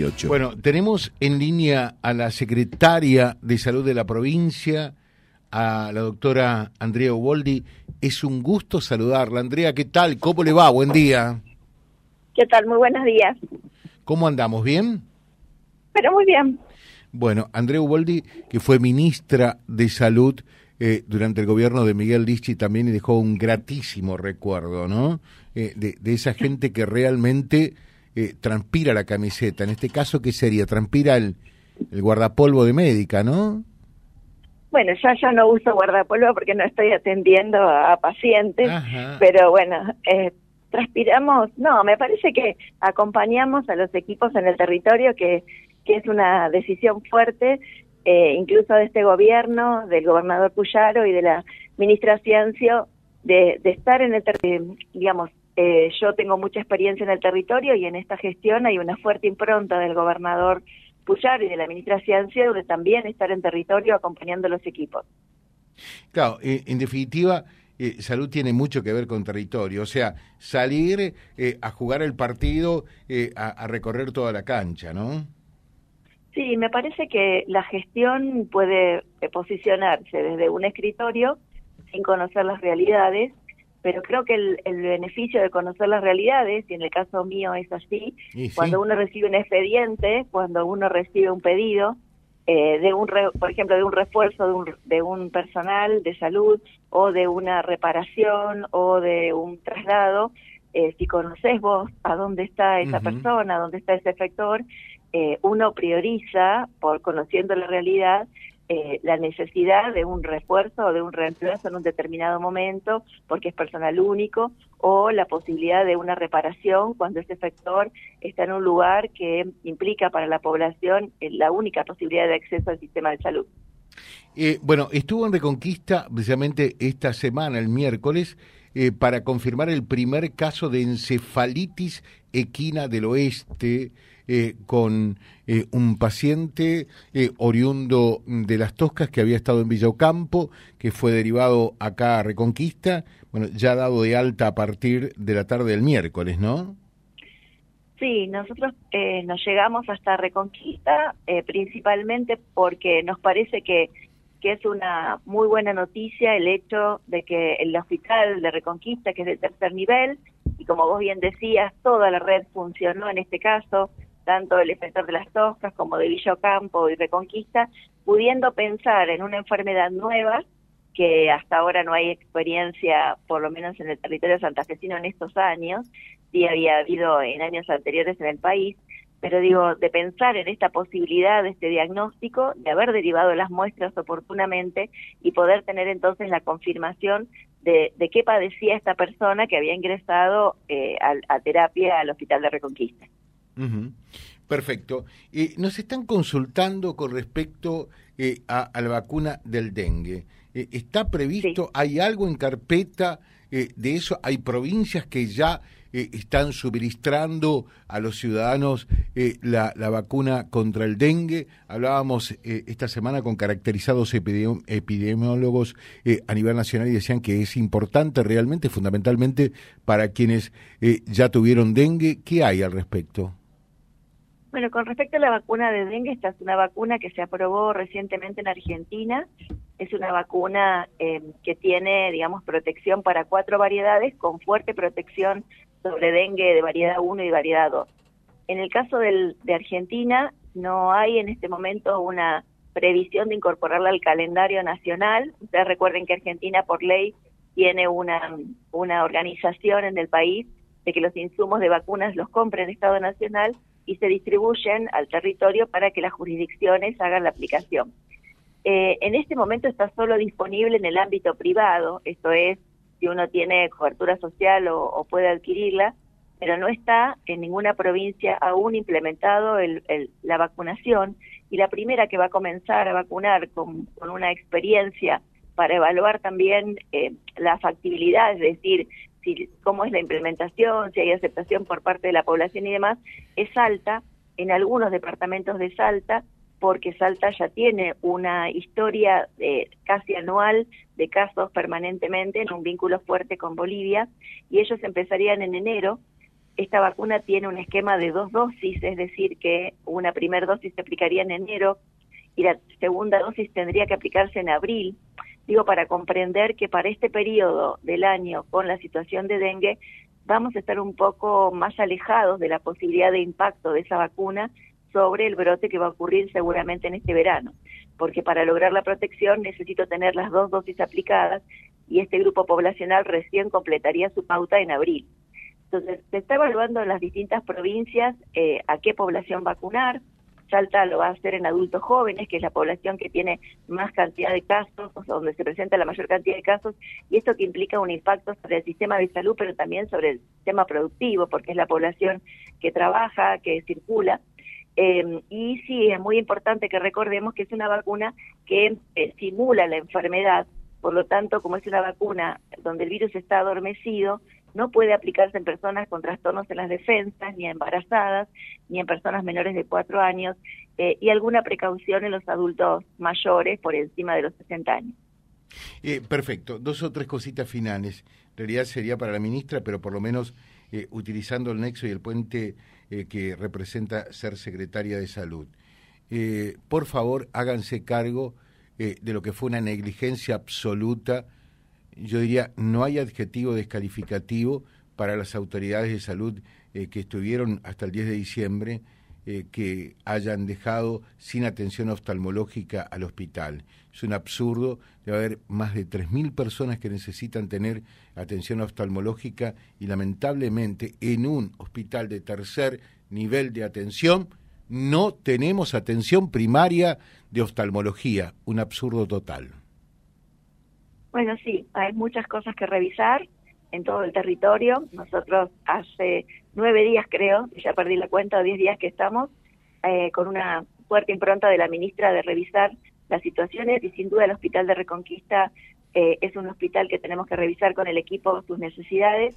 38. Bueno, tenemos en línea a la secretaria de Salud de la provincia, a la doctora Andrea Uboldi. Es un gusto saludarla. Andrea, ¿qué tal? ¿Cómo le va? Buen día. ¿Qué tal? Muy buenos días. ¿Cómo andamos? ¿Bien? Pero muy bien. Bueno, Andrea Uboldi, que fue ministra de Salud eh, durante el gobierno de Miguel Lichi también y dejó un gratísimo recuerdo, ¿no? Eh, de, esa gente que realmente eh, transpira la camiseta. En este caso, ¿qué sería? Transpira el, el guardapolvo de médica, ¿no? Bueno, ya yo no uso guardapolvo porque no estoy atendiendo a pacientes, pero bueno, eh, transpiramos, no, me parece que acompañamos a los equipos en el territorio, que, que es una decisión fuerte, eh, incluso de este gobierno, del gobernador Puyaro y de la ministra Ciencio, de, de estar en el territorio, digamos, eh, yo tengo mucha experiencia en el territorio y en esta gestión hay una fuerte impronta del gobernador Puyaro y de la ministra Ciencio de también estar en territorio acompañando a los equipos. Claro, eh, en definitiva, eh, salud tiene mucho que ver con territorio, o sea, salir eh, a jugar el partido, a, recorrer toda la cancha, ¿no? Sí, me parece que la gestión puede posicionarse desde un escritorio sin conocer las realidades, pero creo que el, beneficio de conocer las realidades, y en el caso mío es así, cuando uno recibe un expediente, cuando uno recibe un pedido, eh, de un por ejemplo de un refuerzo de un, de un personal de salud o de una reparación o de un traslado eh, si conoces vos a dónde está esa persona, a dónde está ese efector, eh, uno prioriza, por conociendo la realidad, eh, la necesidad de un refuerzo o de un reemplazo en un determinado momento porque es personal único o la posibilidad de una reparación cuando ese sector está en un lugar que implica para la población eh, la única posibilidad de acceso al sistema de salud. Eh, bueno, estuvo en Reconquista precisamente esta semana, el miércoles, para confirmar el primer caso de encefalitis equina del oeste eh, con eh, un paciente eh, oriundo de las Toscas que había estado en Villocampo, que fue derivado acá a Reconquista, bueno, ya dado de alta a partir de la tarde del miércoles, ¿no? Sí, nosotros nos llegamos hasta Reconquista principalmente porque nos parece que, que es una muy buena noticia el hecho de que el hospital de Reconquista, que es de tercer nivel, y como vos bien decías, toda la red funcionó en este caso, tanto del efector de las toscas como de Villocampo y Reconquista, pudiendo pensar en una enfermedad nueva que hasta ahora no hay experiencia, por lo menos en el territorio santafesino en estos años, sí había habido en años anteriores en el país, pero digo, de pensar en esta posibilidad de este diagnóstico, de haber derivado las muestras oportunamente y poder tener entonces la confirmación de, qué padecía esta persona que había ingresado eh, a terapia al Hospital de Reconquista. Perfecto. Eh, nos están consultando con respecto eh, a, la vacuna del dengue. Eh, ¿Está previsto? ¿Hay algo en carpeta de eso? ¿Hay provincias que ya están suministrando a los ciudadanos la, vacuna contra el dengue? Hablábamos esta semana con caracterizados epidemiólogos a nivel nacional y decían que es importante realmente, fundamentalmente, para quienes ya tuvieron dengue. ¿Qué hay al respecto? Bueno, con respecto a la vacuna de dengue, esta es una vacuna que se aprobó recientemente en Argentina. Es una vacuna eh, que tiene, digamos, protección para cuatro variedades con fuerte protección sobre dengue de variedad 1 y variedad 2. En el caso del, de Argentina, no hay en este momento una previsión de incorporarla al calendario nacional. Ustedes recuerden que Argentina, por ley, tiene una, una organización en el país de que los insumos de vacunas los compre el Estado Nacional y se distribuyen al territorio para que las jurisdicciones hagan la aplicación. Eh, en este momento está solo disponible en el ámbito privado, esto es, si uno tiene cobertura social o, puede adquirirla, pero no está en ninguna provincia aún implementado la vacunación y la primera que va a comenzar a vacunar con, una experiencia para evaluar también eh, la factibilidad, es decir, si, cómo es la implementación, si hay aceptación por parte de la población y demás, es alta en algunos departamentos de Salta, porque Salta ya tiene una historia eh, casi anual de casos permanentemente en un vínculo fuerte con Bolivia, y ellos empezarían en enero esta vacuna tiene un esquema de dos dosis, es decir, que una primera dosis se aplicaría en enero y la segunda dosis tendría que aplicarse en abril. Digo, para comprender que para este periodo del año, con la situación de dengue, vamos a estar un poco más alejados de la posibilidad de impacto de esa vacuna sobre el brote que va a ocurrir seguramente en este verano, porque para lograr la protección necesito tener las dos dosis aplicadas y este grupo poblacional recién completaría su pauta en abril. Entonces, se está evaluando en las distintas provincias eh, a qué población vacunar. Salta lo va a hacer en adultos jóvenes, que es la población que tiene más cantidad de casos, donde se presenta la mayor cantidad de casos, y esto que implica un impacto sobre el sistema de salud, pero también sobre el sistema productivo, porque es la población que trabaja, que circula. Eh, y sí, es muy importante que recordemos que es una vacuna que eh, simula la enfermedad, por lo tanto, como es una vacuna donde el virus está adormecido, no puede aplicarse en personas con trastornos en las defensas, ni embarazadas, ni en personas menores de cuatro años, eh, y alguna precaución en los adultos mayores por encima de los 60 años. Eh, perfecto. Dos o tres cositas finales. En realidad sería para la ministra, pero por lo menos eh, utilizando el nexo y el puente que representa ser secretaria de salud. por favor, háganse cargo de lo que fue una negligencia absoluta yo diría, no hay adjetivo descalificativo para las autoridades de salud eh, que estuvieron hasta el 10 de diciembre, eh, que hayan dejado sin atención oftalmológica al hospital. Es un absurdo, debe haber más de 3.000 personas que necesitan tener atención oftalmológica y lamentablemente en un hospital de tercer nivel de atención no tenemos atención primaria de oftalmología, un absurdo total. Bueno, sí, hay muchas cosas que revisar en todo el territorio. Nosotros hace nueve días, creo, ya perdí la cuenta, diez días que estamos, eh, con una fuerte impronta de la ministra de revisar las situaciones y sin duda el Hospital de Reconquista eh, es un hospital que tenemos que revisar con el equipo sus necesidades.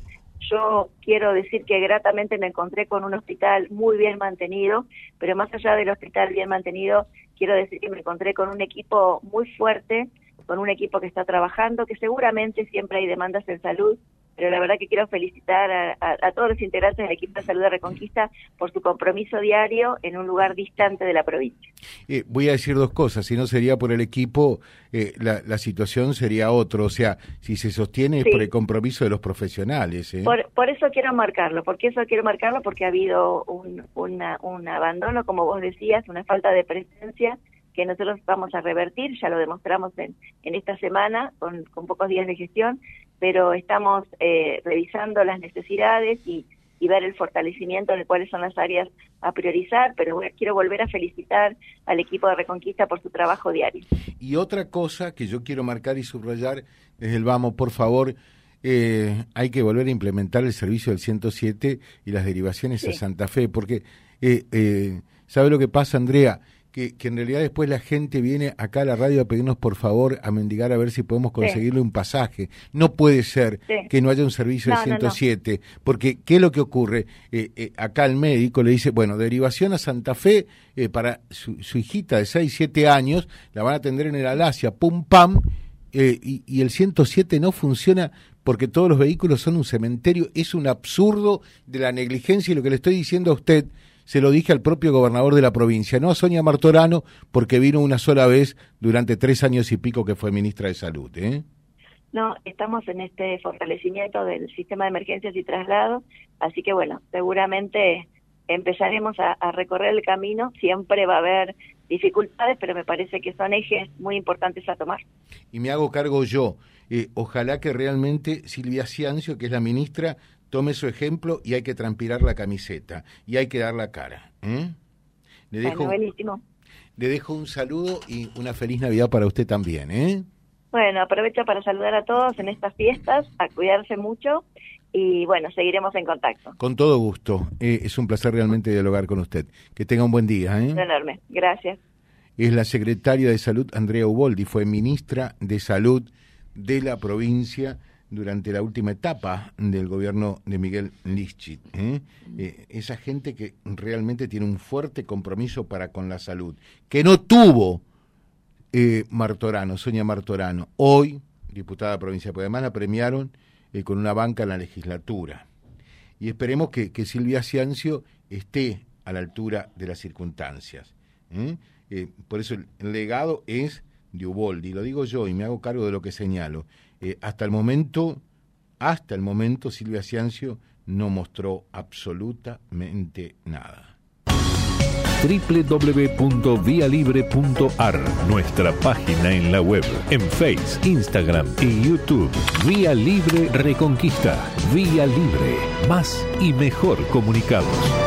Yo quiero decir que gratamente me encontré con un hospital muy bien mantenido, pero más allá del hospital bien mantenido, quiero decir que me encontré con un equipo muy fuerte, con un equipo que está trabajando, que seguramente siempre hay demandas en salud, pero la verdad que quiero felicitar a, todos los integrantes del equipo de salud de Reconquista por su compromiso diario en un lugar distante de la provincia. Eh, voy a decir dos cosas, si no sería por el equipo, eh, la, situación sería otra, o sea, si se sostiene es por el compromiso de los profesionales. ¿eh? Por, eso quiero marcarlo, porque eso quiero marcarlo porque ha habido un, un abandono, como vos decías, una falta de presencia que nosotros vamos a revertir, ya lo demostramos en, en esta semana con, con pocos días de gestión, pero estamos eh, revisando las necesidades y, y ver el fortalecimiento de cuáles son las áreas a priorizar, pero quiero volver a felicitar al equipo de Reconquista por su trabajo diario. Y otra cosa que yo quiero marcar y subrayar desde el vamos, por favor, eh, hay que volver a implementar el servicio del 107 y las derivaciones a Santa Fe, porque, eh, eh, ¿sabe lo que pasa, Andrea? Que, en realidad después la gente viene acá a la radio a pedirnos por favor a mendigar a ver si podemos conseguirle un pasaje. No puede ser que no haya un servicio de 107, porque ¿qué es lo que ocurre? Eh, eh, acá el médico le dice, bueno, derivación a Santa Fe eh, para su, hijita de 6, 7 años, la van a atender en el Alasia, pum, pam, y, y el 107 no funciona porque todos los vehículos son un cementerio. Es un absurdo de la negligencia y lo que le estoy diciendo a usted se lo dije al propio gobernador de la provincia, no a Sonia Martorano, porque vino una sola vez durante tres años y pico que fue ministra de Salud. ¿eh? No, estamos en este fortalecimiento del sistema de emergencias y traslados, así que bueno, seguramente empezaremos a, recorrer el camino, siempre va a haber dificultades, pero me parece que son ejes muy importantes a tomar. Y me hago cargo yo. Eh, ojalá que realmente Silvia Ciancio, que es la ministra, tome su ejemplo y hay que transpirar la camiseta y hay que dar la cara. ¿eh? Le dejo, buenísimo. Le dejo un saludo y una feliz Navidad para usted también. ¿eh? Bueno, aprovecho para saludar a todos en estas fiestas, a cuidarse mucho y bueno, seguiremos en contacto. Con todo gusto. Eh, es un placer realmente dialogar con usted. Que tenga un buen día. ¿eh? Enorme. Gracias. Es la secretaria de Salud, Andrea Uboldi, fue ministra de Salud de la provincia durante la última etapa del gobierno de Miguel Lischit. ¿eh? Eh, esa gente que realmente tiene un fuerte compromiso para con la salud, que no tuvo eh, Martorano, Sonia Martorano, hoy diputada provincial, porque además la premiaron con una banca en la legislatura. y esperemos que, Silvia Ciancio esté a la altura de las circunstancias. por eso el, legado es de Uboldi, lo digo yo y me hago cargo de lo que señalo. Eh, hasta el momento, hasta el momento Silvia Ciancio no mostró absolutamente nada www.vialibre.ar, nuestra página en la web, en Face, Instagram y YouTube. Vía Libre Reconquista. Vía Libre. Más y mejor comunicados.